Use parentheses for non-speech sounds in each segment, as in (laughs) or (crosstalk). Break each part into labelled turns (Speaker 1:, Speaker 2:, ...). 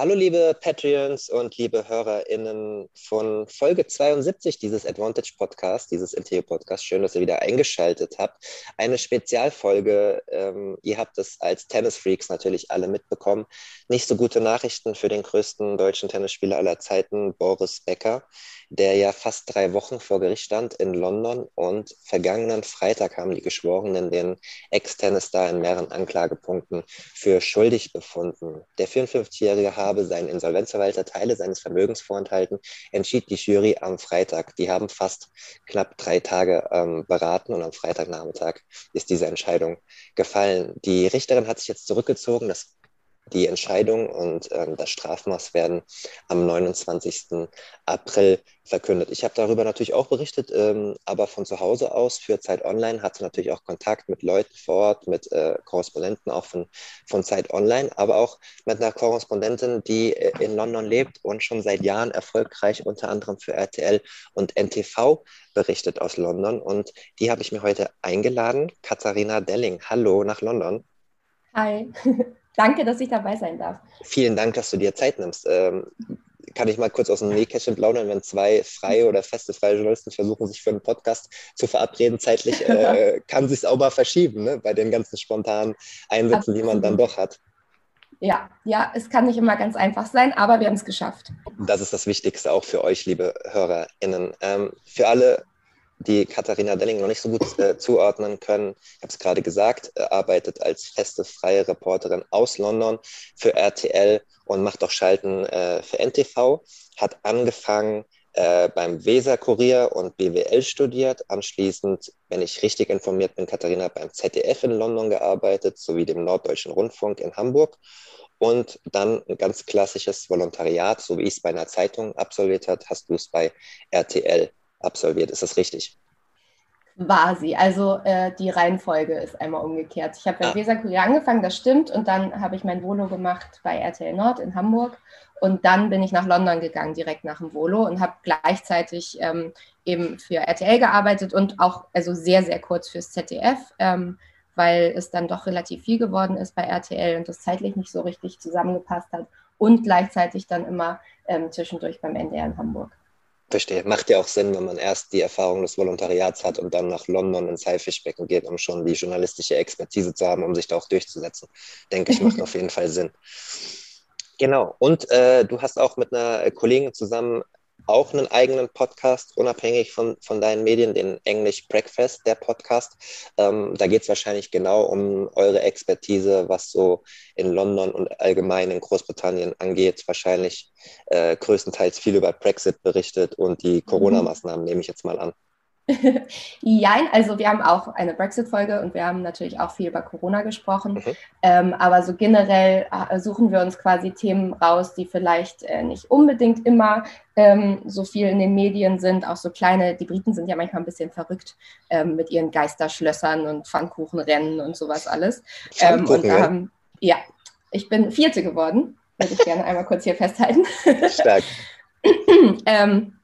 Speaker 1: Hallo liebe Patreons und liebe HörerInnen von Folge 72 dieses Advantage Podcast, dieses Interview Podcast. Schön, dass ihr wieder eingeschaltet habt. Eine Spezialfolge. Ähm, ihr habt es als Tennisfreaks natürlich alle mitbekommen. Nicht so gute Nachrichten für den größten deutschen Tennisspieler aller Zeiten, Boris Becker der ja fast drei Wochen vor Gericht stand in London und vergangenen Freitag haben die Geschworenen den Ex-Tennisstar in mehreren Anklagepunkten für schuldig befunden. Der 54-Jährige habe seinen Insolvenzverwalter Teile seines Vermögens vorenthalten, entschied die Jury am Freitag. Die haben fast knapp drei Tage ähm, beraten und am Freitagnachmittag ist diese Entscheidung gefallen. Die Richterin hat sich jetzt zurückgezogen. Das die Entscheidung und ähm, das Strafmaß werden am 29. April verkündet. Ich habe darüber natürlich auch berichtet, ähm, aber von zu Hause aus für Zeit Online hatte natürlich auch Kontakt mit Leuten vor Ort, mit äh, Korrespondenten auch von, von Zeit Online, aber auch mit einer Korrespondentin, die äh, in London lebt und schon seit Jahren erfolgreich unter anderem für RTL und NTV berichtet aus London. Und die habe ich mir heute eingeladen, Katharina Delling. Hallo nach London.
Speaker 2: Hi. (laughs) Danke, dass ich dabei sein darf.
Speaker 1: Vielen Dank, dass du dir Zeit nimmst. Ähm, kann ich mal kurz aus dem Nähkästchen plaudern, wenn zwei freie oder feste freie Journalisten versuchen, sich für einen Podcast zu verabreden, zeitlich äh, (laughs) kann sich auch mal verschieben, ne? bei den ganzen spontanen Einsätzen, Absolut. die man dann doch hat.
Speaker 2: Ja, ja, es kann nicht immer ganz einfach sein, aber wir haben es geschafft.
Speaker 1: Das ist das Wichtigste auch für euch, liebe HörerInnen. Ähm, für alle die Katharina Delling noch nicht so gut äh, zuordnen können. Ich habe es gerade gesagt, äh, arbeitet als feste freie Reporterin aus London für RTL und macht auch Schalten äh, für NTV. Hat angefangen äh, beim Weser Kurier und BWL studiert. Anschließend, wenn ich richtig informiert bin, Katharina beim ZDF in London gearbeitet, sowie dem Norddeutschen Rundfunk in Hamburg und dann ein ganz klassisches Volontariat, so wie ich es bei einer Zeitung absolviert habe, hast du es bei RTL absolviert. Ist das richtig?
Speaker 2: Quasi. Also äh, die Reihenfolge ist einmal umgekehrt. Ich habe bei ah. Weser Kurier angefangen, das stimmt, und dann habe ich mein Volo gemacht bei RTL Nord in Hamburg. Und dann bin ich nach London gegangen, direkt nach dem Volo und habe gleichzeitig ähm, eben für RTL gearbeitet und auch also sehr, sehr kurz fürs ZDF, ähm, weil es dann doch relativ viel geworden ist bei RTL und das zeitlich nicht so richtig zusammengepasst hat. Und gleichzeitig dann immer ähm, zwischendurch beim NDR in Hamburg.
Speaker 1: Verstehe. Macht ja auch Sinn, wenn man erst die Erfahrung des Volontariats hat und dann nach London ins Haifischbecken geht, um schon die journalistische Expertise zu haben, um sich da auch durchzusetzen. Denke ich, macht (laughs) auf jeden Fall Sinn. Genau. Und äh, du hast auch mit einer Kollegin zusammen auch einen eigenen Podcast, unabhängig von, von deinen Medien, den English Breakfast, der Podcast. Ähm, da geht es wahrscheinlich genau um eure Expertise, was so in London und allgemein in Großbritannien angeht. Wahrscheinlich äh, größtenteils viel über Brexit berichtet und die mhm. Corona-Maßnahmen, nehme ich jetzt mal an. (laughs)
Speaker 2: Jein, also wir haben auch eine Brexit-Folge und wir haben natürlich auch viel über Corona gesprochen. Mhm. Ähm, aber so generell äh, suchen wir uns quasi Themen raus, die vielleicht äh, nicht unbedingt immer ähm, so viel in den Medien sind. Auch so kleine, die Briten sind ja manchmal ein bisschen verrückt ähm, mit ihren Geisterschlössern und Pfannkuchenrennen und sowas alles. Ähm, und da haben, ja, ich bin Vierte geworden, würde ich gerne einmal kurz hier festhalten. Stark. (laughs)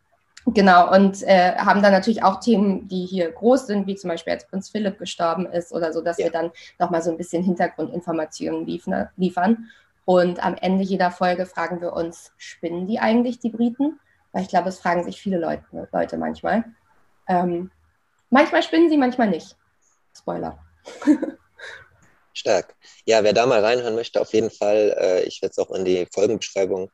Speaker 2: Genau, und äh, haben dann natürlich auch Themen, die hier groß sind, wie zum Beispiel als Prinz Philipp gestorben ist oder so, dass ja. wir dann nochmal so ein bisschen Hintergrundinformationen liefern, liefern. Und am Ende jeder Folge fragen wir uns, spinnen die eigentlich, die Briten? Weil ich glaube, es fragen sich viele Leute, Leute manchmal. Ähm, manchmal spinnen sie, manchmal nicht. Spoiler. (laughs)
Speaker 1: Stark. Ja, wer da mal reinhören möchte, auf jeden Fall, äh, ich werde es auch in die Folgenbeschreibung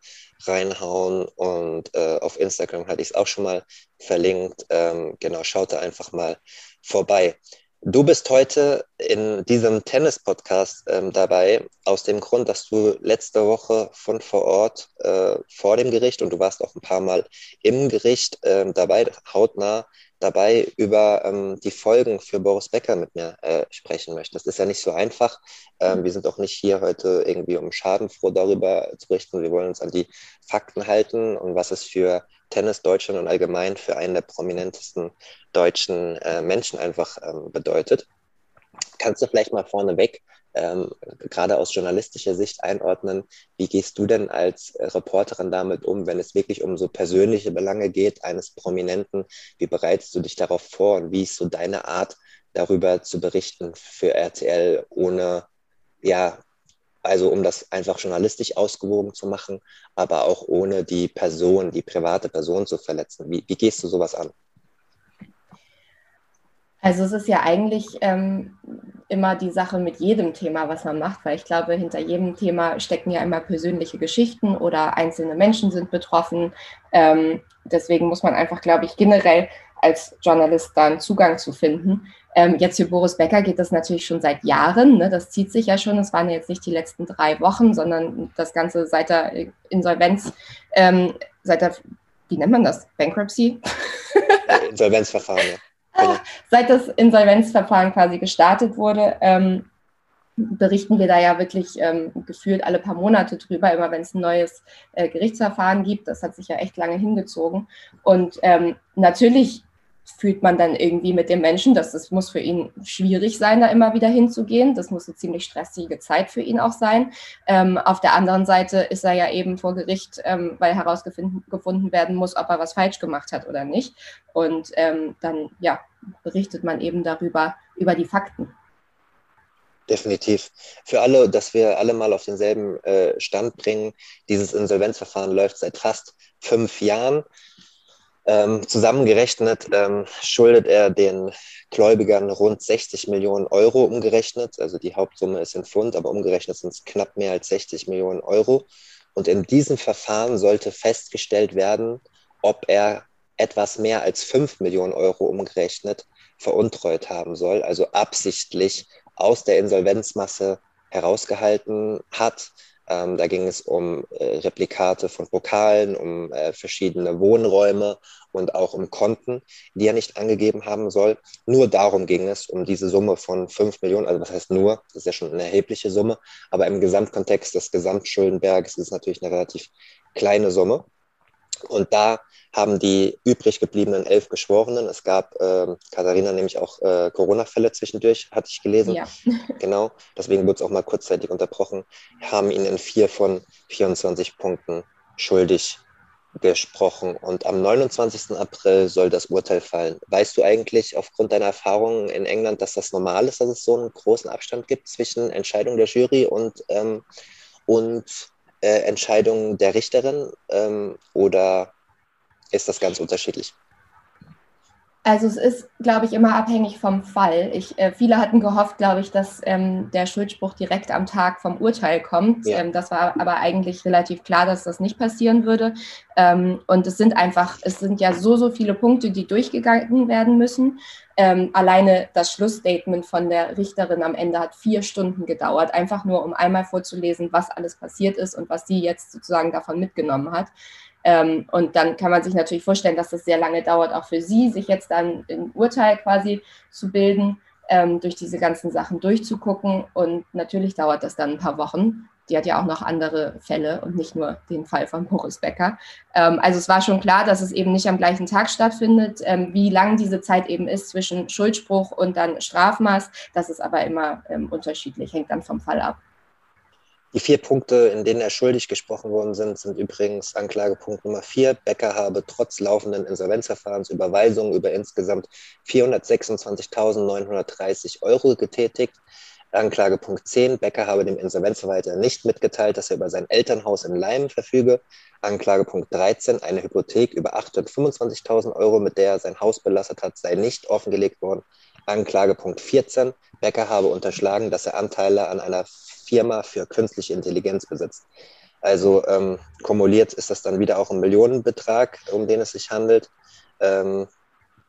Speaker 1: reinhauen und äh, auf Instagram hatte ich es auch schon mal verlinkt. Ähm, genau, schaut da einfach mal vorbei. Du bist heute in diesem Tennis-Podcast ähm, dabei, aus dem Grund, dass du letzte Woche von vor Ort äh, vor dem Gericht und du warst auch ein paar Mal im Gericht ähm, dabei, hautnah dabei über ähm, die Folgen für Boris Becker mit mir äh, sprechen möchtest. Das ist ja nicht so einfach. Ähm, wir sind auch nicht hier heute irgendwie um schadenfroh darüber zu berichten. Wir wollen uns an die Fakten halten und was es für Tennis Deutschland und allgemein für einen der prominentesten deutschen äh, Menschen einfach ähm, bedeutet. Kannst du vielleicht mal vorneweg ähm, gerade aus journalistischer Sicht einordnen. Wie gehst du denn als Reporterin damit um, wenn es wirklich um so persönliche Belange geht eines Prominenten? Wie bereitest du dich darauf vor und wie ist so deine Art, darüber zu berichten für RTL, ohne, ja, also um das einfach journalistisch ausgewogen zu machen, aber auch ohne die Person, die private Person zu verletzen? Wie, wie gehst du sowas an?
Speaker 2: Also es ist ja eigentlich ähm, immer die Sache mit jedem Thema, was man macht, weil ich glaube, hinter jedem Thema stecken ja immer persönliche Geschichten oder einzelne Menschen sind betroffen. Ähm, deswegen muss man einfach, glaube ich, generell als Journalist dann Zugang zu finden. Ähm, jetzt für Boris Becker geht das natürlich schon seit Jahren. Ne? Das zieht sich ja schon. Es waren jetzt nicht die letzten drei Wochen, sondern das Ganze seit der Insolvenz, ähm, seit der, wie nennt man das? Bankruptcy?
Speaker 1: Insolvenzverfahren, ja.
Speaker 2: Seit das Insolvenzverfahren quasi gestartet wurde, ähm, berichten wir da ja wirklich ähm, gefühlt alle paar Monate drüber, immer wenn es ein neues äh, Gerichtsverfahren gibt. Das hat sich ja echt lange hingezogen. Und ähm, natürlich fühlt man dann irgendwie mit dem Menschen, dass es muss für ihn schwierig sein, da immer wieder hinzugehen. Das muss eine ziemlich stressige Zeit für ihn auch sein. Ähm, auf der anderen Seite ist er ja eben vor Gericht, ähm, weil herausgefunden werden muss, ob er was falsch gemacht hat oder nicht. Und ähm, dann ja, berichtet man eben darüber, über die Fakten.
Speaker 1: Definitiv. Für alle, dass wir alle mal auf denselben äh, Stand bringen, dieses Insolvenzverfahren läuft seit fast fünf Jahren. Ähm, zusammengerechnet ähm, schuldet er den Gläubigern rund 60 Millionen Euro umgerechnet. Also die Hauptsumme ist in Pfund, aber umgerechnet sind es knapp mehr als 60 Millionen Euro. Und in diesem Verfahren sollte festgestellt werden, ob er etwas mehr als 5 Millionen Euro umgerechnet veruntreut haben soll, also absichtlich aus der Insolvenzmasse herausgehalten hat ähm, da ging es um äh, Replikate von Pokalen, um äh, verschiedene Wohnräume und auch um Konten, die er nicht angegeben haben soll. Nur darum ging es, um diese Summe von 5 Millionen, also was heißt nur, das ist ja schon eine erhebliche Summe, aber im Gesamtkontext des Gesamtschuldenberges ist es natürlich eine relativ kleine Summe. Und da haben die übrig gebliebenen elf Geschworenen, es gab, äh, Katharina, nämlich auch äh, Corona-Fälle zwischendurch, hatte ich gelesen. Ja. (laughs) (laughs) Genau, deswegen wurde es auch mal kurzzeitig unterbrochen, haben ihn in vier von 24 Punkten schuldig gesprochen. Und am 29. April soll das Urteil fallen. Weißt du eigentlich aufgrund deiner Erfahrungen in England, dass das normal ist, dass es so einen großen Abstand gibt zwischen Entscheidung der Jury und, ähm, und äh, Entscheidungen der Richterin? Ähm, oder ist das ganz unterschiedlich?
Speaker 2: Also es ist, glaube ich, immer abhängig vom Fall. Ich, äh, viele hatten gehofft, glaube ich, dass ähm, der Schuldspruch direkt am Tag vom Urteil kommt. Ja. Ähm, das war aber eigentlich relativ klar, dass das nicht passieren würde. Ähm, und es sind einfach, es sind ja so, so viele Punkte, die durchgegangen werden müssen. Ähm, alleine das Schlussstatement von der Richterin am Ende hat vier Stunden gedauert, einfach nur um einmal vorzulesen, was alles passiert ist und was sie jetzt sozusagen davon mitgenommen hat. Ähm, und dann kann man sich natürlich vorstellen, dass das sehr lange dauert, auch für Sie, sich jetzt dann ein Urteil quasi zu bilden, ähm, durch diese ganzen Sachen durchzugucken. Und natürlich dauert das dann ein paar Wochen. Die hat ja auch noch andere Fälle und nicht nur den Fall von Boris Becker. Ähm, also es war schon klar, dass es eben nicht am gleichen Tag stattfindet. Ähm, wie lang diese Zeit eben ist zwischen Schuldspruch und dann Strafmaß, das ist aber immer ähm, unterschiedlich, hängt dann vom Fall ab.
Speaker 1: Die vier Punkte, in denen er schuldig gesprochen worden sind, sind übrigens Anklagepunkt Nummer vier. Becker habe trotz laufenden Insolvenzverfahrens Überweisungen über insgesamt 426.930 Euro getätigt. Anklagepunkt 10. Becker habe dem Insolvenzverwalter nicht mitgeteilt, dass er über sein Elternhaus in Leim verfüge. Anklagepunkt 13. Eine Hypothek über 825.000 Euro, mit der er sein Haus belastet hat, sei nicht offengelegt worden. Anklagepunkt 14. Becker habe unterschlagen, dass er Anteile an einer Firma für künstliche Intelligenz besitzt. Also ähm, kumuliert ist das dann wieder auch ein Millionenbetrag, um den es sich handelt. Ähm,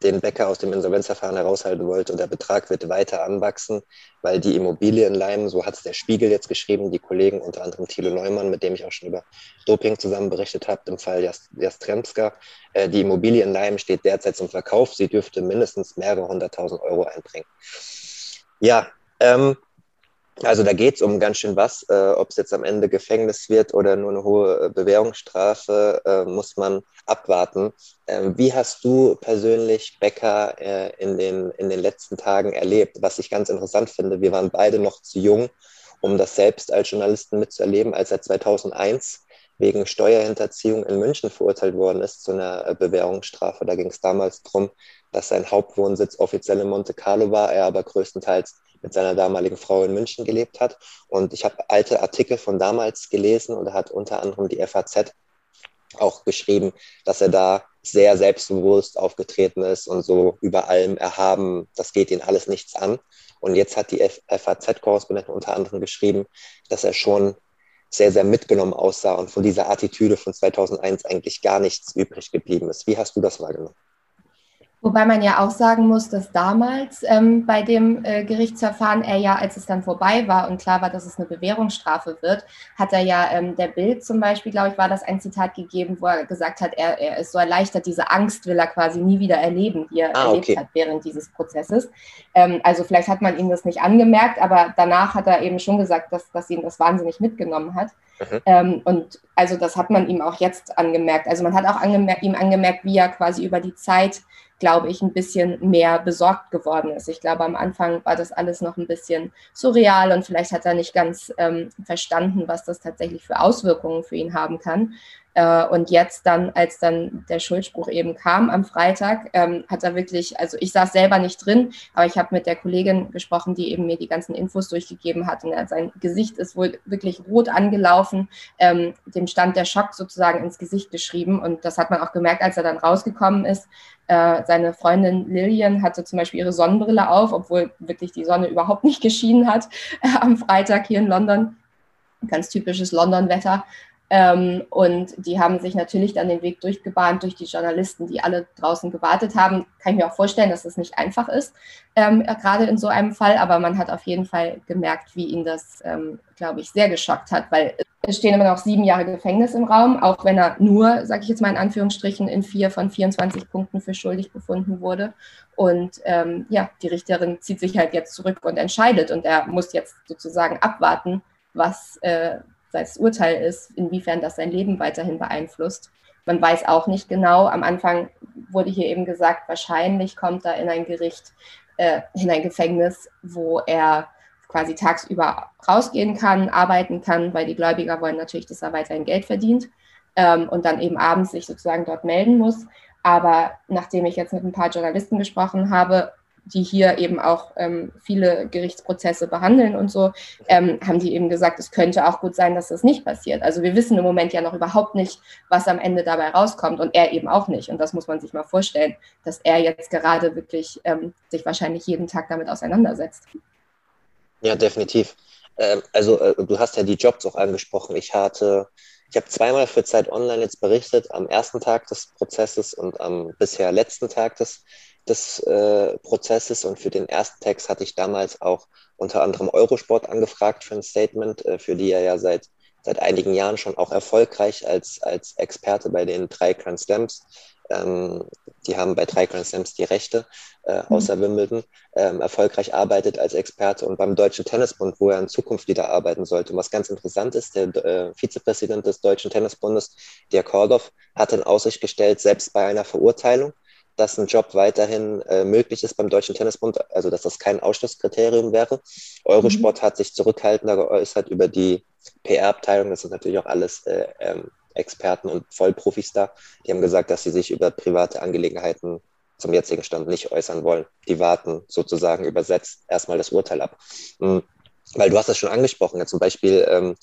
Speaker 1: den Bäcker aus dem Insolvenzverfahren heraushalten wollte. Und der Betrag wird weiter anwachsen, weil die Immobilie in Leim, so hat es der Spiegel jetzt geschrieben, die Kollegen, unter anderem Thilo Neumann, mit dem ich auch schon über Doping zusammen berichtet habe, im Fall Jastremska, äh, die Immobilie in Leim steht derzeit zum Verkauf. Sie dürfte mindestens mehrere hunderttausend Euro einbringen. Ja, ähm, also da geht es um ganz schön was. Äh, Ob es jetzt am Ende Gefängnis wird oder nur eine hohe äh, Bewährungsstrafe, äh, muss man abwarten. Ähm, wie hast du persönlich Becker äh, in, den, in den letzten Tagen erlebt? Was ich ganz interessant finde, wir waren beide noch zu jung, um das selbst als Journalisten mitzuerleben, als er 2001 wegen Steuerhinterziehung in München verurteilt worden ist zu einer äh, Bewährungsstrafe. Da ging es damals darum, dass sein Hauptwohnsitz offiziell in Monte Carlo war, er aber größtenteils mit seiner damaligen Frau in München gelebt hat. Und ich habe alte Artikel von damals gelesen und er hat unter anderem die FAZ auch geschrieben, dass er da sehr selbstbewusst aufgetreten ist und so über allem erhaben, das geht ihn alles nichts an. Und jetzt hat die FAZ-Korrespondentin unter anderem geschrieben, dass er schon sehr, sehr mitgenommen aussah und von dieser Attitüde von 2001 eigentlich gar nichts übrig geblieben ist. Wie hast du das wahrgenommen?
Speaker 2: Wobei man ja auch sagen muss, dass damals ähm, bei dem äh, Gerichtsverfahren er ja, als es dann vorbei war und klar war, dass es eine Bewährungsstrafe wird, hat er ja ähm, der Bild zum Beispiel, glaube ich, war das ein Zitat gegeben, wo er gesagt hat, er, er ist so erleichtert, diese Angst will er quasi nie wieder erleben, die er ah, erlebt okay. hat während dieses Prozesses. Ähm, also vielleicht hat man ihm das nicht angemerkt, aber danach hat er eben schon gesagt, dass, dass ihn das wahnsinnig mitgenommen hat. Mhm. Ähm, und also das hat man ihm auch jetzt angemerkt. Also man hat auch angemerkt, ihm angemerkt, wie er quasi über die Zeit glaube ich, ein bisschen mehr besorgt geworden ist. Ich glaube, am Anfang war das alles noch ein bisschen surreal und vielleicht hat er nicht ganz ähm, verstanden, was das tatsächlich für Auswirkungen für ihn haben kann. Äh, und jetzt dann, als dann der Schuldspruch eben kam am Freitag, ähm, hat er wirklich, also ich saß selber nicht drin, aber ich habe mit der Kollegin gesprochen, die eben mir die ganzen Infos durchgegeben hat. Und er, sein Gesicht ist wohl wirklich rot angelaufen, ähm, dem stand der Schock sozusagen ins Gesicht geschrieben. Und das hat man auch gemerkt, als er dann rausgekommen ist. Äh, seine Freundin Lillian hatte zum Beispiel ihre Sonnenbrille auf, obwohl wirklich die Sonne überhaupt nicht geschienen hat äh, am Freitag hier in London. Ganz typisches London-Wetter. Ähm, und die haben sich natürlich dann den Weg durchgebahnt durch die Journalisten, die alle draußen gewartet haben. Kann ich mir auch vorstellen, dass das nicht einfach ist, ähm, gerade in so einem Fall. Aber man hat auf jeden Fall gemerkt, wie ihn das, ähm, glaube ich, sehr geschockt hat, weil es stehen immer noch sieben Jahre Gefängnis im Raum, auch wenn er nur, sage ich jetzt mal in Anführungsstrichen, in vier von 24 Punkten für schuldig befunden wurde. Und ähm, ja, die Richterin zieht sich halt jetzt zurück und entscheidet. Und er muss jetzt sozusagen abwarten, was, äh, das Urteil ist, inwiefern das sein Leben weiterhin beeinflusst. Man weiß auch nicht genau. Am Anfang wurde hier eben gesagt, wahrscheinlich kommt er in ein Gericht, äh, in ein Gefängnis, wo er quasi tagsüber rausgehen kann, arbeiten kann, weil die Gläubiger wollen natürlich, dass er weiterhin Geld verdient ähm, und dann eben abends sich sozusagen dort melden muss. Aber nachdem ich jetzt mit ein paar Journalisten gesprochen habe, die hier eben auch ähm, viele Gerichtsprozesse behandeln und so, ähm, haben die eben gesagt, es könnte auch gut sein, dass das nicht passiert. Also wir wissen im Moment ja noch überhaupt nicht, was am Ende dabei rauskommt und er eben auch nicht. Und das muss man sich mal vorstellen, dass er jetzt gerade wirklich ähm, sich wahrscheinlich jeden Tag damit auseinandersetzt.
Speaker 1: Ja, definitiv. Ähm, also äh, du hast ja die Jobs auch angesprochen. Ich hatte ich habe zweimal für Zeit Online jetzt berichtet, am ersten Tag des Prozesses und am bisher letzten Tag des des äh, Prozesses und für den ersten Text hatte ich damals auch unter anderem Eurosport angefragt für ein Statement, äh, für die er ja seit, seit einigen Jahren schon auch erfolgreich als, als Experte bei den drei Grand Slams. Ähm, die haben bei drei Grand Slams die Rechte, äh, mhm. außer Wimbledon, ähm, erfolgreich arbeitet als Experte und beim Deutschen Tennisbund, wo er in Zukunft wieder arbeiten sollte. Und was ganz interessant ist, der äh, Vizepräsident des Deutschen Tennisbundes, Dirk Kordoff, hat in Aussicht gestellt, selbst bei einer Verurteilung dass ein Job weiterhin äh, möglich ist beim Deutschen Tennisbund, also dass das kein Ausschlusskriterium wäre. Eurosport mhm. hat sich zurückhaltender geäußert über die PR-Abteilung. Das sind natürlich auch alles äh, ähm, Experten und Vollprofis da. Die haben gesagt, dass sie sich über private Angelegenheiten zum jetzigen Stand nicht äußern wollen. Die warten sozusagen übersetzt erstmal das Urteil ab. Mhm. Weil du hast das schon angesprochen, ja, zum Beispiel ähm,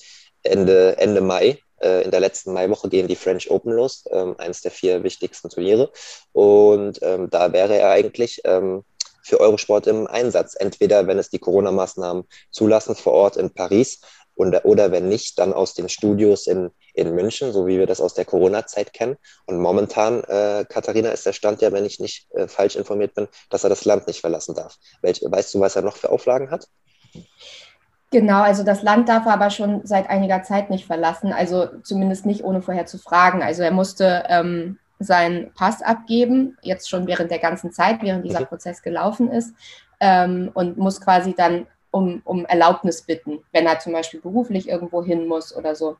Speaker 1: Ende, Ende Mai in der letzten Maiwoche gehen die French Open los, ähm, eines der vier wichtigsten Turniere. Und ähm, da wäre er eigentlich ähm, für Eurosport im Einsatz. Entweder, wenn es die Corona-Maßnahmen zulassen, vor Ort in Paris oder, oder wenn nicht, dann aus den Studios in, in München, so wie wir das aus der Corona-Zeit kennen. Und momentan, äh, Katharina, ist der Stand ja, wenn ich nicht äh, falsch informiert bin, dass er das Land nicht verlassen darf. Welch, weißt du, was er noch für Auflagen hat?
Speaker 2: Genau, also das Land darf er aber schon seit einiger Zeit nicht verlassen, also zumindest nicht ohne vorher zu fragen. Also er musste ähm, seinen Pass abgeben, jetzt schon während der ganzen Zeit, während dieser mhm. Prozess gelaufen ist, ähm, und muss quasi dann um, um Erlaubnis bitten, wenn er zum Beispiel beruflich irgendwo hin muss oder so.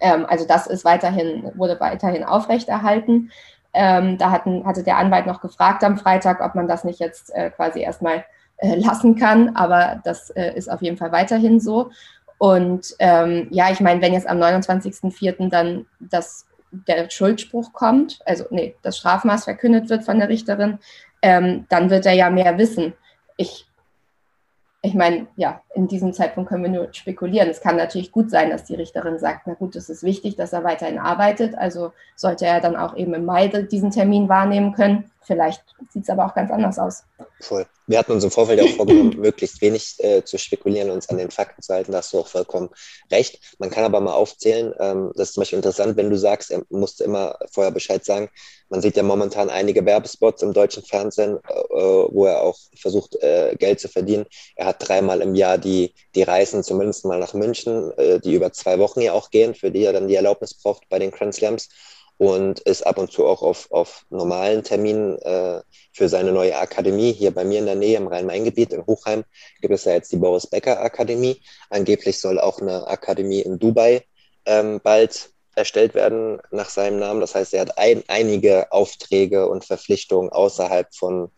Speaker 2: Ähm, also das ist weiterhin, wurde weiterhin aufrechterhalten. Ähm, da hatten, hatte der Anwalt noch gefragt am Freitag, ob man das nicht jetzt äh, quasi erstmal äh, lassen kann, aber das äh, ist auf jeden Fall weiterhin so. Und ähm, ja, ich meine, wenn jetzt am 29.04. dann das, der Schuldspruch kommt, also nee, das Strafmaß verkündet wird von der Richterin, ähm, dann wird er ja mehr wissen. Ich ich meine, ja, in diesem Zeitpunkt können wir nur spekulieren. Es kann natürlich gut sein, dass die Richterin sagt, na gut, es ist wichtig, dass er weiterhin arbeitet. Also sollte er dann auch eben im Mai diesen Termin wahrnehmen können. Vielleicht sieht es aber auch ganz anders aus.
Speaker 1: Voll. Wir hatten uns im Vorfeld auch vorgenommen, (laughs) möglichst wenig äh, zu spekulieren und uns an den Fakten zu halten. Da hast du auch vollkommen recht. Man kann aber mal aufzählen, ähm, das ist zum Beispiel interessant, wenn du sagst, er musste immer vorher Bescheid sagen. Man sieht ja momentan einige Werbespots im deutschen Fernsehen, äh, wo er auch versucht, äh, Geld zu verdienen. Er hat dreimal im Jahr die, die Reisen, zumindest mal nach München, äh, die über zwei Wochen ja auch gehen, für die er dann die Erlaubnis braucht bei den Grand Slams und ist ab und zu auch auf, auf normalen Terminen äh, für seine neue Akademie. Hier bei mir in der Nähe im Rhein-Main-Gebiet in Hochheim gibt es ja jetzt die Boris Becker Akademie. Angeblich soll auch eine Akademie in Dubai ähm, bald erstellt werden nach seinem Namen. Das heißt, er hat ein, einige Aufträge und Verpflichtungen außerhalb von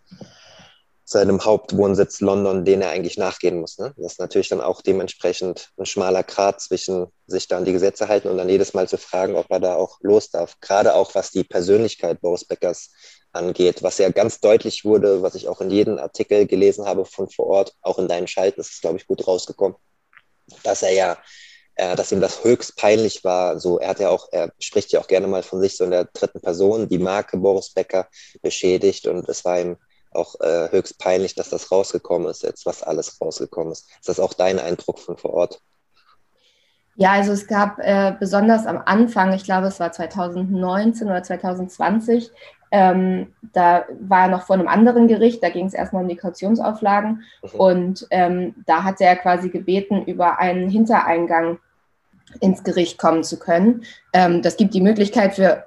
Speaker 1: seinem Hauptwohnsitz London, den er eigentlich nachgehen muss. Ne? Das ist natürlich dann auch dementsprechend ein schmaler Grat zwischen sich da an die Gesetze halten und dann jedes Mal zu fragen, ob er da auch los darf. Gerade auch was die Persönlichkeit Boris Beckers angeht, was ja ganz deutlich wurde, was ich auch in jedem Artikel gelesen habe von vor Ort, auch in deinen Schalten, ist es, glaube ich, gut rausgekommen, dass er ja äh, dass ihm das höchst peinlich war. So, er hat ja auch, er spricht ja auch gerne mal von sich so in der dritten Person, die Marke Boris Becker beschädigt und es war ihm auch äh, höchst peinlich, dass das rausgekommen ist, jetzt was alles rausgekommen ist. Ist das auch dein Eindruck von vor Ort?
Speaker 2: Ja, also es gab äh, besonders am Anfang, ich glaube es war 2019 oder 2020, ähm, da war er noch vor einem anderen Gericht, da ging es erstmal um die Kautionsauflagen mhm. und ähm, da hatte er quasi gebeten, über einen Hintereingang ins Gericht kommen zu können. Ähm, das gibt die Möglichkeit für,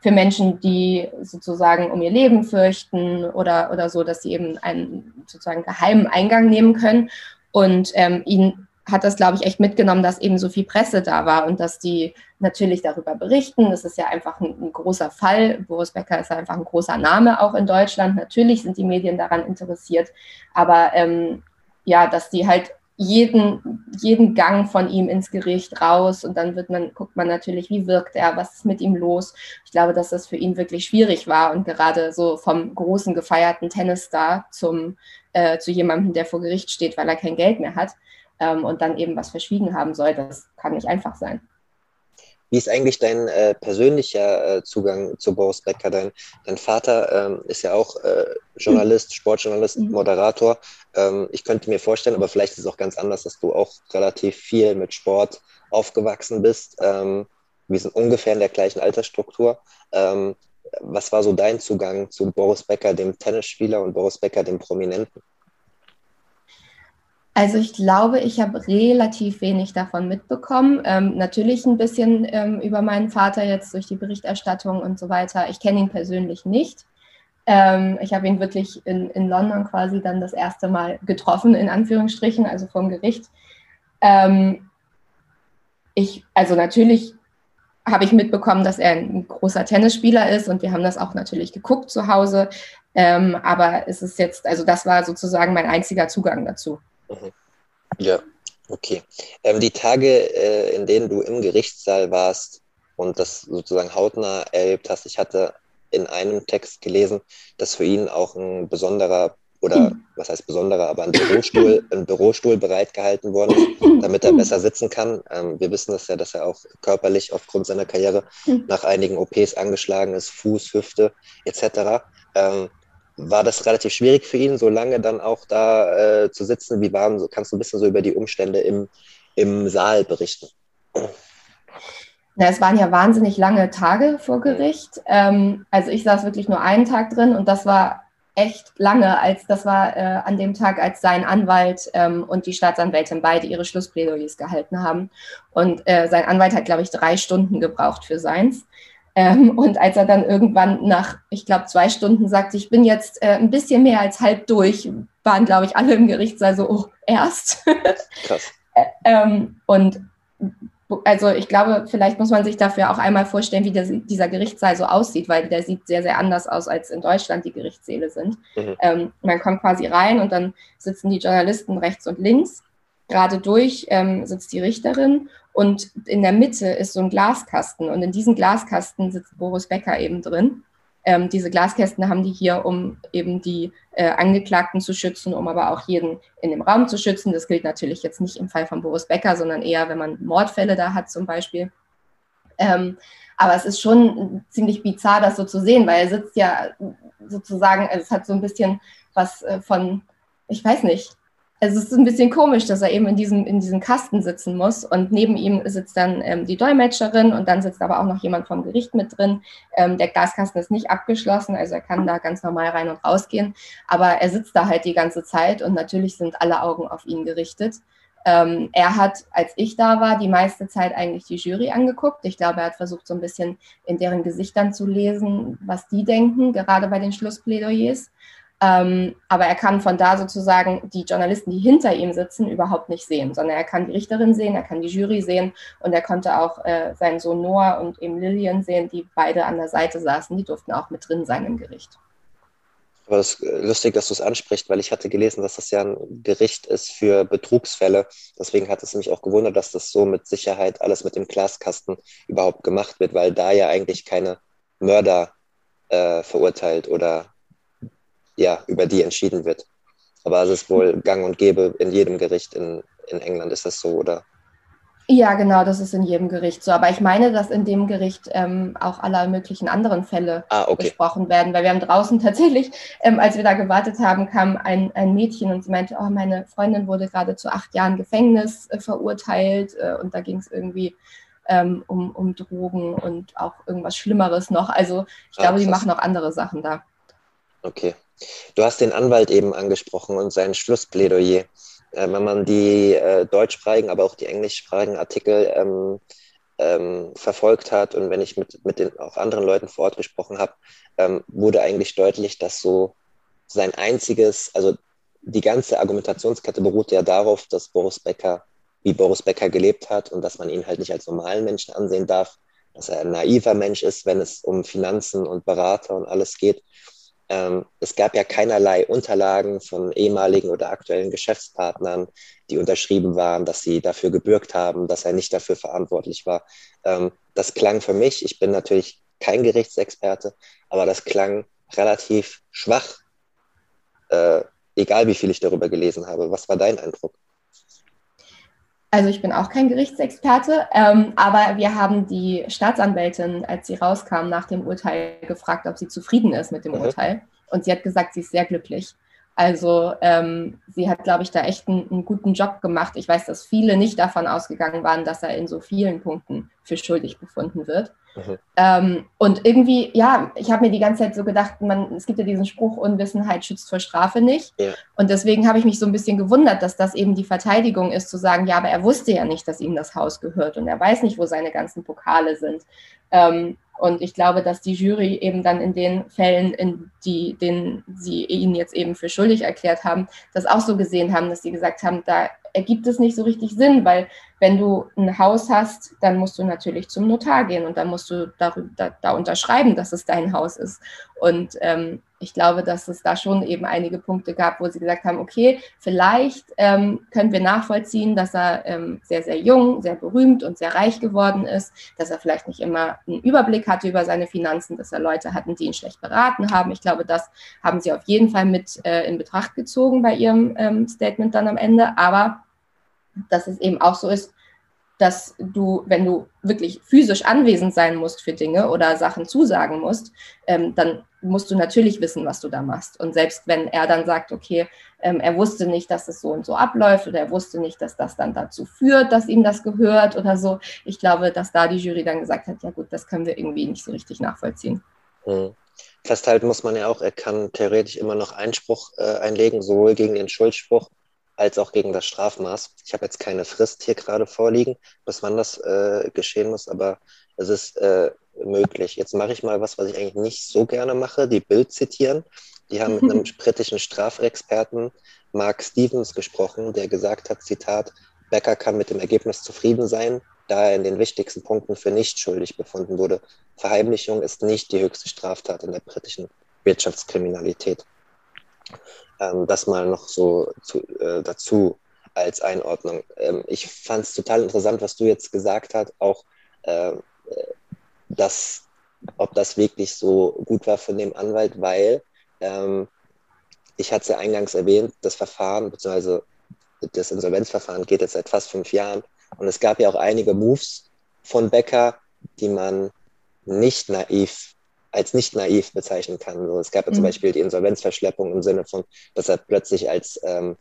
Speaker 2: für Menschen, die sozusagen um ihr Leben fürchten oder, oder so, dass sie eben einen sozusagen geheimen Eingang nehmen können. Und ähm, ihn hat das, glaube ich, echt mitgenommen, dass eben so viel Presse da war und dass die natürlich darüber berichten. Das ist ja einfach ein, ein großer Fall. Boris Becker ist einfach ein großer Name auch in Deutschland. Natürlich sind die Medien daran interessiert, aber ähm, ja, dass die halt jeden, jeden Gang von ihm ins Gericht raus und dann wird man, guckt man natürlich, wie wirkt er, was ist mit ihm los. Ich glaube, dass das für ihn wirklich schwierig war und gerade so vom großen gefeierten Tennisstar zum, äh, zu jemandem, der vor Gericht steht, weil er kein Geld mehr hat ähm, und dann eben was verschwiegen haben soll, das kann nicht einfach sein.
Speaker 1: Wie ist eigentlich dein äh, persönlicher äh, Zugang zu Boris Becker? Dein, dein Vater ähm, ist ja auch äh, Journalist, Sportjournalist, mhm. Moderator. Ähm, ich könnte mir vorstellen, aber vielleicht ist es auch ganz anders, dass du auch relativ viel mit Sport aufgewachsen bist. Ähm, wir sind ungefähr in der gleichen Altersstruktur. Ähm, was war so dein Zugang zu Boris Becker, dem Tennisspieler, und Boris Becker, dem Prominenten?
Speaker 2: Also ich glaube, ich habe relativ wenig davon mitbekommen. Ähm, natürlich ein bisschen ähm, über meinen Vater jetzt durch die Berichterstattung und so weiter. Ich kenne ihn persönlich nicht. Ähm, ich habe ihn wirklich in, in London quasi dann das erste Mal getroffen, in Anführungsstrichen, also vom Gericht. Ähm, ich, also natürlich habe ich mitbekommen, dass er ein großer Tennisspieler ist und wir haben das auch natürlich geguckt zu Hause. Ähm, aber es ist jetzt, also das war sozusagen mein einziger Zugang dazu. Mhm.
Speaker 1: Ja, okay. Ähm, die Tage, äh, in denen du im Gerichtssaal warst und das sozusagen hautnah erlebt hast, ich hatte in einem Text gelesen, dass für ihn auch ein besonderer oder mhm. was heißt besonderer, aber ein Bürostuhl, (laughs) ein Bürostuhl bereitgehalten worden ist, damit er besser sitzen kann. Ähm, wir wissen das ja, dass er auch körperlich aufgrund seiner Karriere mhm. nach einigen OPs angeschlagen ist, Fuß, Hüfte etc. Ähm, war das relativ schwierig für ihn, so lange dann auch da äh, zu sitzen? Wie waren, kannst du ein bisschen so über die Umstände im, im Saal berichten?
Speaker 2: Na, es waren ja wahnsinnig lange Tage vor Gericht. Ähm, also ich saß wirklich nur einen Tag drin und das war echt lange, als das war äh, an dem Tag, als sein Anwalt ähm, und die Staatsanwältin beide ihre Schlussplädoyers gehalten haben. Und äh, sein Anwalt hat, glaube ich, drei Stunden gebraucht für seins. Ähm, und als er dann irgendwann nach, ich glaube, zwei Stunden sagte, ich bin jetzt äh, ein bisschen mehr als halb durch, waren, glaube ich, alle im Gerichtssaal so, oh, erst. (laughs) Krass. ähm, und also ich glaube, vielleicht muss man sich dafür auch einmal vorstellen, wie der, dieser Gerichtssaal so aussieht, weil der sieht sehr, sehr anders aus, als in Deutschland die Gerichtssäle sind. Mhm. Ähm, man kommt quasi rein und dann sitzen die Journalisten rechts und links. Gerade durch ähm, sitzt die Richterin und in der Mitte ist so ein Glaskasten und in diesem Glaskasten sitzt Boris Becker eben drin. Ähm, diese Glaskästen haben die hier, um eben die äh, Angeklagten zu schützen, um aber auch jeden in dem Raum zu schützen. Das gilt natürlich jetzt nicht im Fall von Boris Becker, sondern eher, wenn man Mordfälle da hat zum Beispiel. Ähm, aber es ist schon ziemlich bizarr, das so zu sehen, weil er sitzt ja sozusagen, also es hat so ein bisschen was äh, von, ich weiß nicht, also es ist ein bisschen komisch, dass er eben in diesem, in diesem Kasten sitzen muss und neben ihm sitzt dann ähm, die Dolmetscherin und dann sitzt aber auch noch jemand vom Gericht mit drin. Ähm, der Glaskasten ist nicht abgeschlossen, also er kann da ganz normal rein und rausgehen, aber er sitzt da halt die ganze Zeit und natürlich sind alle Augen auf ihn gerichtet. Ähm, er hat, als ich da war, die meiste Zeit eigentlich die Jury angeguckt. Ich glaube, er hat versucht, so ein bisschen in deren Gesichtern zu lesen, was die denken, gerade bei den Schlussplädoyers. Ähm, aber er kann von da sozusagen die Journalisten, die hinter ihm sitzen, überhaupt nicht sehen, sondern er kann die Richterin sehen, er kann die Jury sehen und er konnte auch äh, seinen Sohn Noah und eben Lillian sehen, die beide an der Seite saßen. Die durften auch mit drin sein im Gericht.
Speaker 1: Aber es ist äh, lustig, dass du es ansprichst, weil ich hatte gelesen, dass das ja ein Gericht ist für Betrugsfälle. Deswegen hat es mich auch gewundert, dass das so mit Sicherheit alles mit dem Glaskasten überhaupt gemacht wird, weil da ja eigentlich keine Mörder äh, verurteilt oder ja, über die entschieden wird. Aber es ist wohl gang und gäbe in jedem Gericht in, in England, ist das so, oder?
Speaker 2: Ja, genau, das ist in jedem Gericht so. Aber ich meine, dass in dem Gericht ähm, auch alle möglichen anderen Fälle ah, okay. besprochen werden, weil wir haben draußen (laughs) tatsächlich, ähm, als wir da gewartet haben, kam ein, ein Mädchen und sie meinte, oh, meine Freundin wurde gerade zu acht Jahren Gefängnis äh, verurteilt äh, und da ging es irgendwie ähm, um, um Drogen und auch irgendwas Schlimmeres noch. Also ich ah, glaube, die machen auch andere Sachen da.
Speaker 1: Okay. Du hast den Anwalt eben angesprochen und sein Schlussplädoyer. Äh, wenn man die äh, deutschsprachigen, aber auch die englischsprachigen Artikel ähm, ähm, verfolgt hat und wenn ich mit, mit den auch anderen Leuten vor Ort gesprochen habe, ähm, wurde eigentlich deutlich, dass so sein einziges, also die ganze Argumentationskette beruht ja darauf, dass Boris Becker, wie Boris Becker gelebt hat und dass man ihn halt nicht als normalen Menschen ansehen darf, dass er ein naiver Mensch ist, wenn es um Finanzen und Berater und alles geht ähm, es gab ja keinerlei Unterlagen von ehemaligen oder aktuellen Geschäftspartnern, die unterschrieben waren, dass sie dafür gebürgt haben, dass er nicht dafür verantwortlich war. Ähm, das klang für mich, ich bin natürlich kein Gerichtsexperte, aber das klang relativ schwach, äh, egal wie viel ich darüber gelesen habe. Was war dein Eindruck?
Speaker 2: Also ich bin auch kein Gerichtsexperte, ähm, aber wir haben die Staatsanwältin, als sie rauskam nach dem Urteil, gefragt, ob sie zufrieden ist mit dem mhm. Urteil. Und sie hat gesagt, sie ist sehr glücklich. Also ähm, sie hat, glaube ich, da echt einen, einen, guten Job gemacht. Ich weiß, dass viele nicht davon ausgegangen waren, dass er in so vielen Punkten für schuldig befunden wird. Mhm. Ähm, und irgendwie, ja, ich habe mir die ganze Zeit so gedacht, man, es gibt ja diesen Spruch, Unwissenheit schützt vor Strafe nicht. Ja. Und deswegen habe ich mich so ein bisschen gewundert, dass das eben die Verteidigung ist, zu sagen, ja, aber er wusste ja nicht, dass ihm das Haus gehört und er weiß nicht, wo seine ganzen Pokale sind. Ähm, und ich glaube, dass die Jury eben dann in den Fällen, in die, denen sie ihn jetzt eben für schuldig erklärt haben, das auch so gesehen haben, dass sie gesagt haben, da ergibt es nicht so richtig Sinn, weil wenn du ein Haus hast, dann musst du natürlich zum Notar gehen und dann musst du darüber, da, da unterschreiben, dass es dein Haus ist. Und ähm, ich glaube, dass es da schon eben einige Punkte gab, wo sie gesagt haben, okay, vielleicht ähm, können wir nachvollziehen, dass er ähm, sehr, sehr jung, sehr berühmt und sehr reich geworden ist, dass er vielleicht nicht immer einen Überblick hatte über seine Finanzen, dass er Leute hatten, die ihn schlecht beraten haben. Ich glaube, das haben sie auf jeden Fall mit äh, in Betracht gezogen bei ihrem ähm, Statement dann am Ende. Aber dass es eben auch so ist, dass du, wenn du wirklich physisch anwesend sein musst für Dinge oder Sachen zusagen musst, ähm, dann musst du natürlich wissen, was du da machst. Und selbst wenn er dann sagt, okay, ähm, er wusste nicht, dass es so und so abläuft oder er wusste nicht, dass das dann dazu führt, dass ihm das gehört oder so, ich glaube, dass da die Jury dann gesagt hat, ja gut, das können wir irgendwie nicht so richtig nachvollziehen.
Speaker 1: Hm. Festhalten muss man ja auch, er kann theoretisch immer noch Einspruch äh, einlegen, sowohl gegen den Schuldspruch als auch gegen das Strafmaß. Ich habe jetzt keine Frist hier gerade vorliegen, bis wann das äh, geschehen muss, aber es ist äh, möglich. Jetzt mache ich mal was, was ich eigentlich nicht so gerne mache, die Bild zitieren. Die haben mit einem (laughs) britischen Strafexperten Mark Stevens gesprochen, der gesagt hat, Zitat, Becker kann mit dem Ergebnis zufrieden sein, da er in den wichtigsten Punkten für nicht schuldig befunden wurde. Verheimlichung ist nicht die höchste Straftat in der britischen Wirtschaftskriminalität. Ähm, das mal noch so zu, äh, dazu als Einordnung. Ähm, ich fand es total interessant, was du jetzt gesagt hast, auch äh, dass, ob das wirklich so gut war von dem Anwalt, weil ähm, ich hatte es ja eingangs erwähnt, das Verfahren bzw. das Insolvenzverfahren geht jetzt seit fast fünf Jahren und es gab ja auch einige Moves von Becker, die man nicht naiv als nicht naiv bezeichnen kann. So, es gab ja zum mhm. Beispiel die Insolvenzverschleppung im Sinne von, dass er plötzlich als ähm,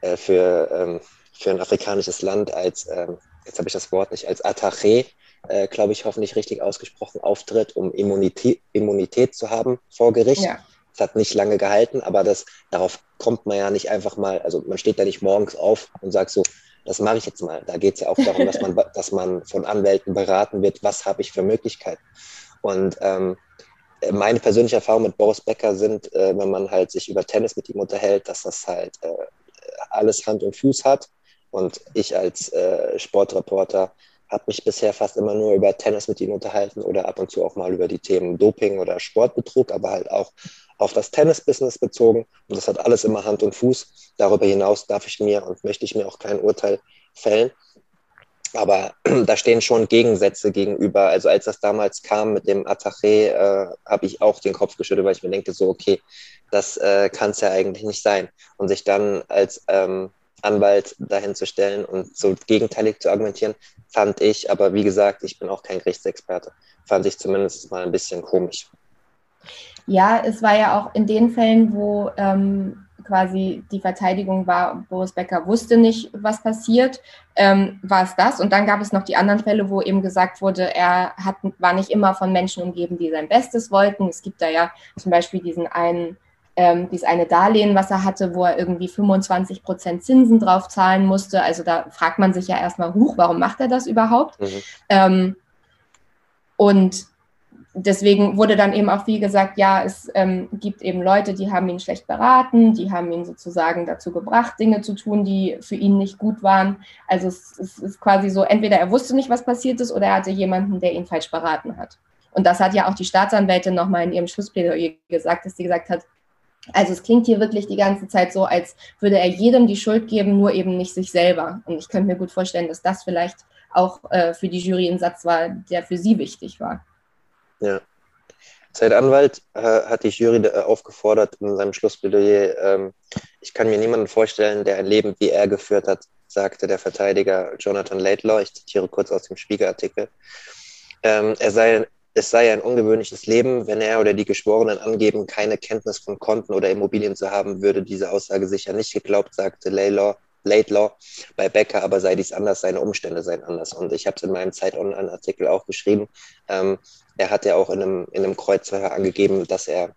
Speaker 1: äh, für, ähm, für ein afrikanisches Land als, ähm, jetzt habe ich das Wort nicht, als Attaché, äh, glaube ich, hoffentlich richtig ausgesprochen, auftritt, um Immunität, Immunität zu haben vor Gericht. Ja. Es hat nicht lange gehalten, aber das, darauf kommt man ja nicht einfach mal, also man steht da nicht morgens auf und sagt so, das mache ich jetzt mal. Da geht es ja auch (laughs) darum, dass man, dass man von Anwälten beraten wird, was habe ich für Möglichkeiten. Und ähm, meine persönliche Erfahrung mit Boris Becker sind, äh, wenn man halt sich über Tennis mit ihm unterhält, dass das halt äh, alles Hand und Fuß hat. Und ich als äh, Sportreporter habe mich bisher fast immer nur über Tennis mit ihm unterhalten oder ab und zu auch mal über die Themen Doping oder Sportbetrug, aber halt auch auf das Tennis-Business bezogen. Und das hat alles immer Hand und Fuß. Darüber hinaus darf ich mir und möchte ich mir auch kein Urteil fällen. Aber (clears throat) da stehen schon Gegensätze gegenüber. Also als das damals kam mit dem Attaché, äh, habe ich auch den Kopf geschüttelt, weil ich mir denke, so, okay, das äh, kann es ja eigentlich nicht sein. Und sich dann als ähm, Anwalt dahin zu stellen und so gegenteilig zu argumentieren, fand ich, aber wie gesagt, ich bin auch kein Gerichtsexperte, fand ich zumindest mal ein bisschen komisch.
Speaker 2: Ja, es war ja auch in den Fällen, wo ähm, quasi die Verteidigung war, Boris Becker wusste nicht, was passiert, ähm, war es das. Und dann gab es noch die anderen Fälle, wo eben gesagt wurde, er hat, war nicht immer von Menschen umgeben, die sein Bestes wollten. Es gibt da ja zum Beispiel diesen einen, ähm, dieses eine Darlehen, was er hatte, wo er irgendwie 25 Prozent Zinsen drauf zahlen musste. Also da fragt man sich ja erstmal, huch, warum macht er das überhaupt? Mhm. Ähm, und deswegen wurde dann eben auch viel gesagt, ja, es ähm, gibt eben Leute, die haben ihn schlecht beraten, die haben ihn sozusagen dazu gebracht, Dinge zu tun, die für ihn nicht gut waren. Also es, es ist quasi so, entweder er wusste nicht, was passiert ist, oder er hatte jemanden, der ihn falsch beraten hat. Und das hat ja auch die Staatsanwältin nochmal in ihrem Schlussplädoyer gesagt, dass sie gesagt hat, also es klingt hier wirklich die ganze Zeit so, als würde er jedem die Schuld geben, nur eben nicht sich selber. Und ich könnte mir gut vorstellen, dass das vielleicht auch äh, für die Jury ein Satz war, der für sie wichtig war.
Speaker 1: Ja. Sein Anwalt äh, hat die Jury äh, aufgefordert in seinem Schlussplädoyer, ähm, ich kann mir niemanden vorstellen, der ein Leben wie er geführt hat, sagte der Verteidiger Jonathan Laidlaw. Ich zitiere kurz aus dem Spiegelartikel. Ähm, er sei, es sei ein ungewöhnliches Leben, wenn er oder die Geschworenen angeben, keine Kenntnis von Konten oder Immobilien zu haben, würde diese Aussage sicher nicht geglaubt, sagte Laidlaw. Laidlaw bei Becker, aber sei dies anders, seine Umstände seien anders. Und ich habe es in meinem Zeit Online-Artikel auch geschrieben. Ähm, er hat ja auch in einem, in einem Kreuzfeuer angegeben, dass er,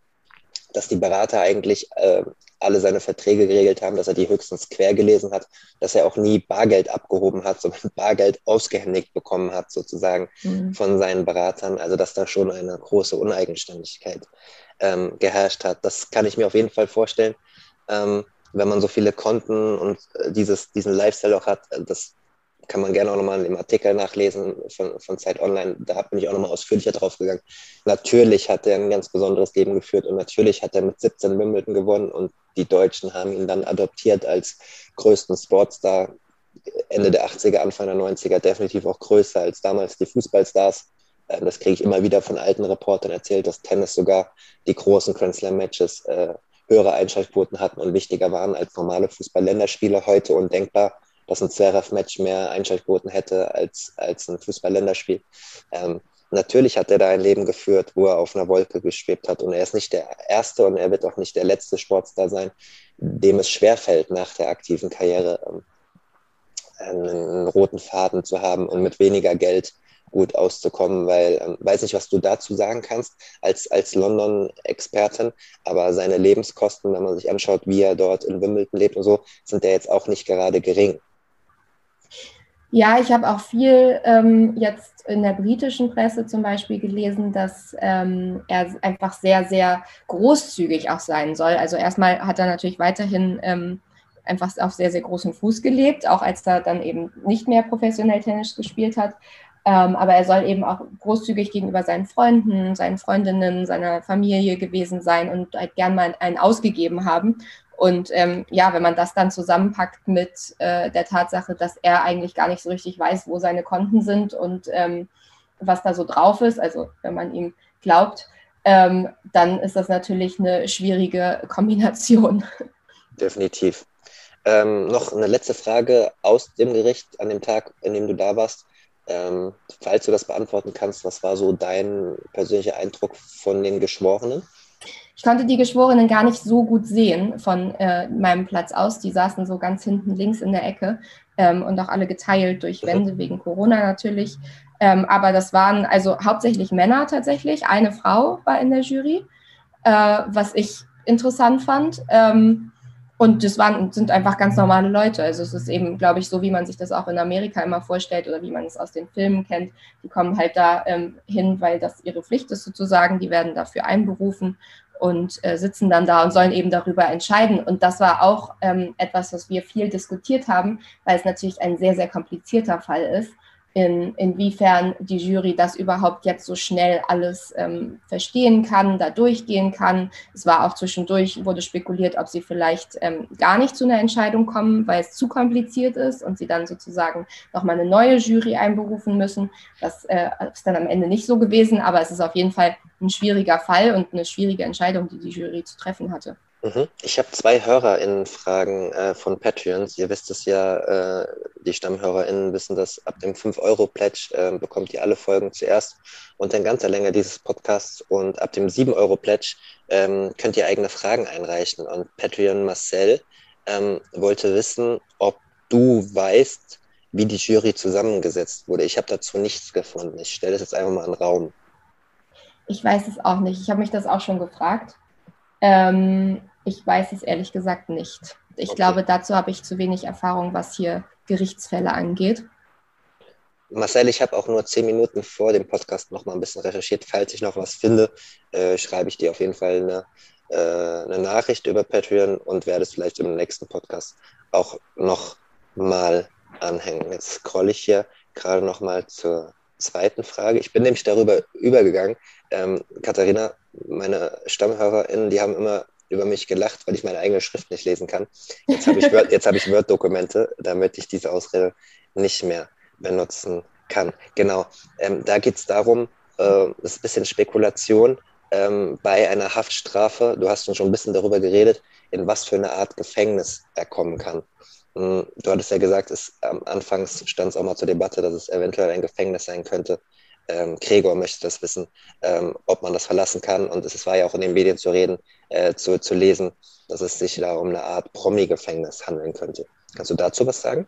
Speaker 1: dass die Berater eigentlich äh, alle seine Verträge geregelt haben, dass er die höchstens quer gelesen hat, dass er auch nie Bargeld abgehoben hat, (laughs) sondern Bargeld ausgehändigt bekommen hat, sozusagen mhm. von seinen Beratern. Also dass da schon eine große Uneigenständigkeit ähm, geherrscht hat. Das kann ich mir auf jeden Fall vorstellen. Ähm, wenn man so viele Konten und äh, dieses, diesen Lifestyle auch hat, äh, das kann man gerne auch nochmal im Artikel nachlesen von, von Zeit Online. Da bin ich auch nochmal ausführlicher drauf gegangen. Natürlich hat er ein ganz besonderes Leben geführt und natürlich hat er mit 17 Wimbledon gewonnen und die Deutschen haben ihn dann adoptiert als größten Sportstar Ende der 80er, Anfang der 90er, definitiv auch größer als damals die Fußballstars. Ähm, das kriege ich immer wieder von alten Reportern erzählt, dass Tennis sogar die großen Grand Slam Matches äh, höhere Einschaltquoten hatten und wichtiger waren als normale Fußball-Länderspiele heute undenkbar dass ein Zverev-Match mehr Einschaltquoten hätte als, als ein Fußball-Länderspiel. Ähm, natürlich hat er da ein Leben geführt, wo er auf einer Wolke geschwebt hat und er ist nicht der Erste und er wird auch nicht der letzte Sportstar sein, dem es schwerfällt, nach der aktiven Karriere ähm, einen, einen roten Faden zu haben und mit weniger Geld gut auszukommen, weil ähm, weiß nicht, was du dazu sagen kannst als, als London-Expertin, aber seine Lebenskosten, wenn man sich anschaut, wie er dort in Wimbledon lebt und so, sind ja jetzt auch nicht gerade gering.
Speaker 2: Ja, ich habe auch viel ähm, jetzt in der britischen Presse zum Beispiel gelesen, dass ähm, er einfach sehr, sehr großzügig auch sein soll. Also erstmal hat er natürlich weiterhin ähm, einfach auf sehr, sehr großem Fuß gelebt, auch als er dann eben nicht mehr professionell Tennis gespielt hat. Ähm, aber er soll eben auch großzügig gegenüber seinen Freunden, seinen Freundinnen, seiner Familie gewesen sein und halt gern mal einen ausgegeben haben. Und ähm, ja, wenn man das dann zusammenpackt mit äh, der Tatsache, dass er eigentlich gar nicht so richtig weiß, wo seine Konten sind und ähm, was da so drauf ist, also wenn man ihm glaubt, ähm, dann ist das natürlich eine schwierige Kombination. (laughs)
Speaker 1: Definitiv. Ähm, noch eine letzte Frage aus dem Gericht an dem Tag, in dem du da warst. Ähm, falls du das beantworten kannst, was war so dein persönlicher Eindruck von den Geschworenen?
Speaker 2: Ich konnte die Geschworenen gar nicht so gut sehen von äh, meinem Platz aus. Die saßen so ganz hinten links in der Ecke ähm, und auch alle geteilt durch mhm. Wände mhm. wegen Corona natürlich. Ähm, aber das waren also hauptsächlich Männer tatsächlich. Eine Frau war in der Jury, äh, was ich interessant fand. Ähm, und das waren, sind einfach ganz normale Leute. Also es ist eben, glaube ich, so, wie man sich das auch in Amerika immer vorstellt oder wie man es aus den Filmen kennt. Die kommen halt da ähm, hin, weil das ihre Pflicht ist sozusagen. Die werden dafür einberufen und äh, sitzen dann da und sollen eben darüber entscheiden. Und das war auch ähm, etwas, was wir viel diskutiert haben, weil es natürlich ein sehr, sehr komplizierter Fall ist in, inwiefern die Jury das überhaupt jetzt so schnell alles ähm, verstehen kann, da durchgehen kann. Es war auch zwischendurch, wurde spekuliert, ob sie vielleicht ähm, gar nicht zu einer Entscheidung kommen, weil es zu kompliziert ist und sie dann sozusagen nochmal eine neue Jury einberufen müssen. Das äh, ist dann am Ende nicht so gewesen, aber es ist auf jeden Fall ein schwieriger Fall und eine schwierige Entscheidung, die die Jury zu treffen hatte.
Speaker 1: Mhm. Ich habe zwei HörerInnen-Fragen äh, von Patreons. Ihr wisst es ja, äh, die StammhörerInnen wissen das, ab dem 5-Euro-Pledge äh, bekommt ihr alle Folgen zuerst und in ganzer Länge dieses Podcasts. Und ab dem 7-Euro-Pledge ähm, könnt ihr eigene Fragen einreichen. Und Patreon Marcel ähm, wollte wissen, ob du weißt, wie die Jury zusammengesetzt wurde. Ich habe dazu nichts gefunden. Ich stelle das jetzt einfach mal in den Raum.
Speaker 2: Ich weiß es auch nicht. Ich habe mich das auch schon gefragt. Ähm, ich weiß es ehrlich gesagt nicht. Ich okay. glaube, dazu habe ich zu wenig Erfahrung, was hier Gerichtsfälle angeht.
Speaker 1: Marcel, ich habe auch nur zehn Minuten vor dem Podcast noch mal ein bisschen recherchiert. Falls ich noch was finde, äh, schreibe ich dir auf jeden Fall eine, äh, eine Nachricht über Patreon und werde es vielleicht im nächsten Podcast auch noch mal anhängen. Jetzt scrolle ich hier gerade noch mal zur zweiten Frage. Ich bin nämlich darüber übergegangen. Ähm, Katharina, meine StammhörerInnen, die haben immer über mich gelacht, weil ich meine eigene Schrift nicht lesen kann. Jetzt habe ich, Word, hab ich Word-Dokumente, damit ich diese Ausrede nicht mehr benutzen kann. Genau, ähm, da geht es darum, äh, das ist ein bisschen Spekulation ähm, bei einer Haftstrafe. Du hast schon ein bisschen darüber geredet, in was für eine Art Gefängnis er kommen kann. Hm, du hattest ja gesagt, es, ähm, anfangs stand es auch mal zur Debatte, dass es eventuell ein Gefängnis sein könnte ähm, Gregor möchte das wissen, ähm, ob man das verlassen kann. Und es war ja auch in den Medien zu reden, äh, zu, zu lesen, dass es sich da um eine Art Promi-Gefängnis handeln könnte. Kannst du dazu was sagen?